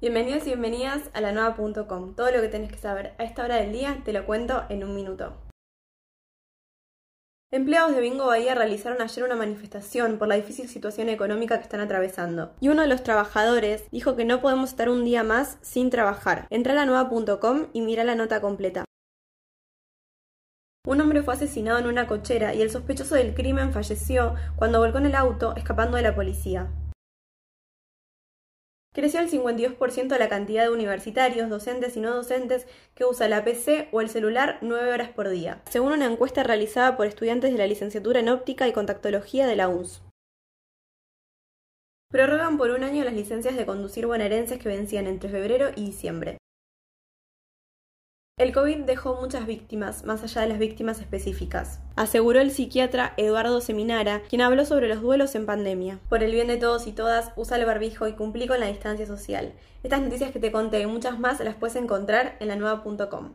Bienvenidos y bienvenidas a la nueva.com. Todo lo que tenés que saber a esta hora del día te lo cuento en un minuto. Empleados de Bingo Bahía realizaron ayer una manifestación por la difícil situación económica que están atravesando. Y uno de los trabajadores dijo que no podemos estar un día más sin trabajar. Entra a la nueva.com y mira la nota completa. Un hombre fue asesinado en una cochera y el sospechoso del crimen falleció cuando volcó en el auto escapando de la policía. Creció el 52% la cantidad de universitarios, docentes y no docentes que usa la PC o el celular 9 horas por día, según una encuesta realizada por estudiantes de la licenciatura en óptica y contactología de la UNS. Prorrogan por un año las licencias de conducir bonaerenses que vencían entre febrero y diciembre. El COVID dejó muchas víctimas, más allá de las víctimas específicas, aseguró el psiquiatra Eduardo Seminara, quien habló sobre los duelos en pandemia. Por el bien de todos y todas, usa el barbijo y cumplí con la distancia social. Estas noticias que te conté y muchas más las puedes encontrar en la nueva.com.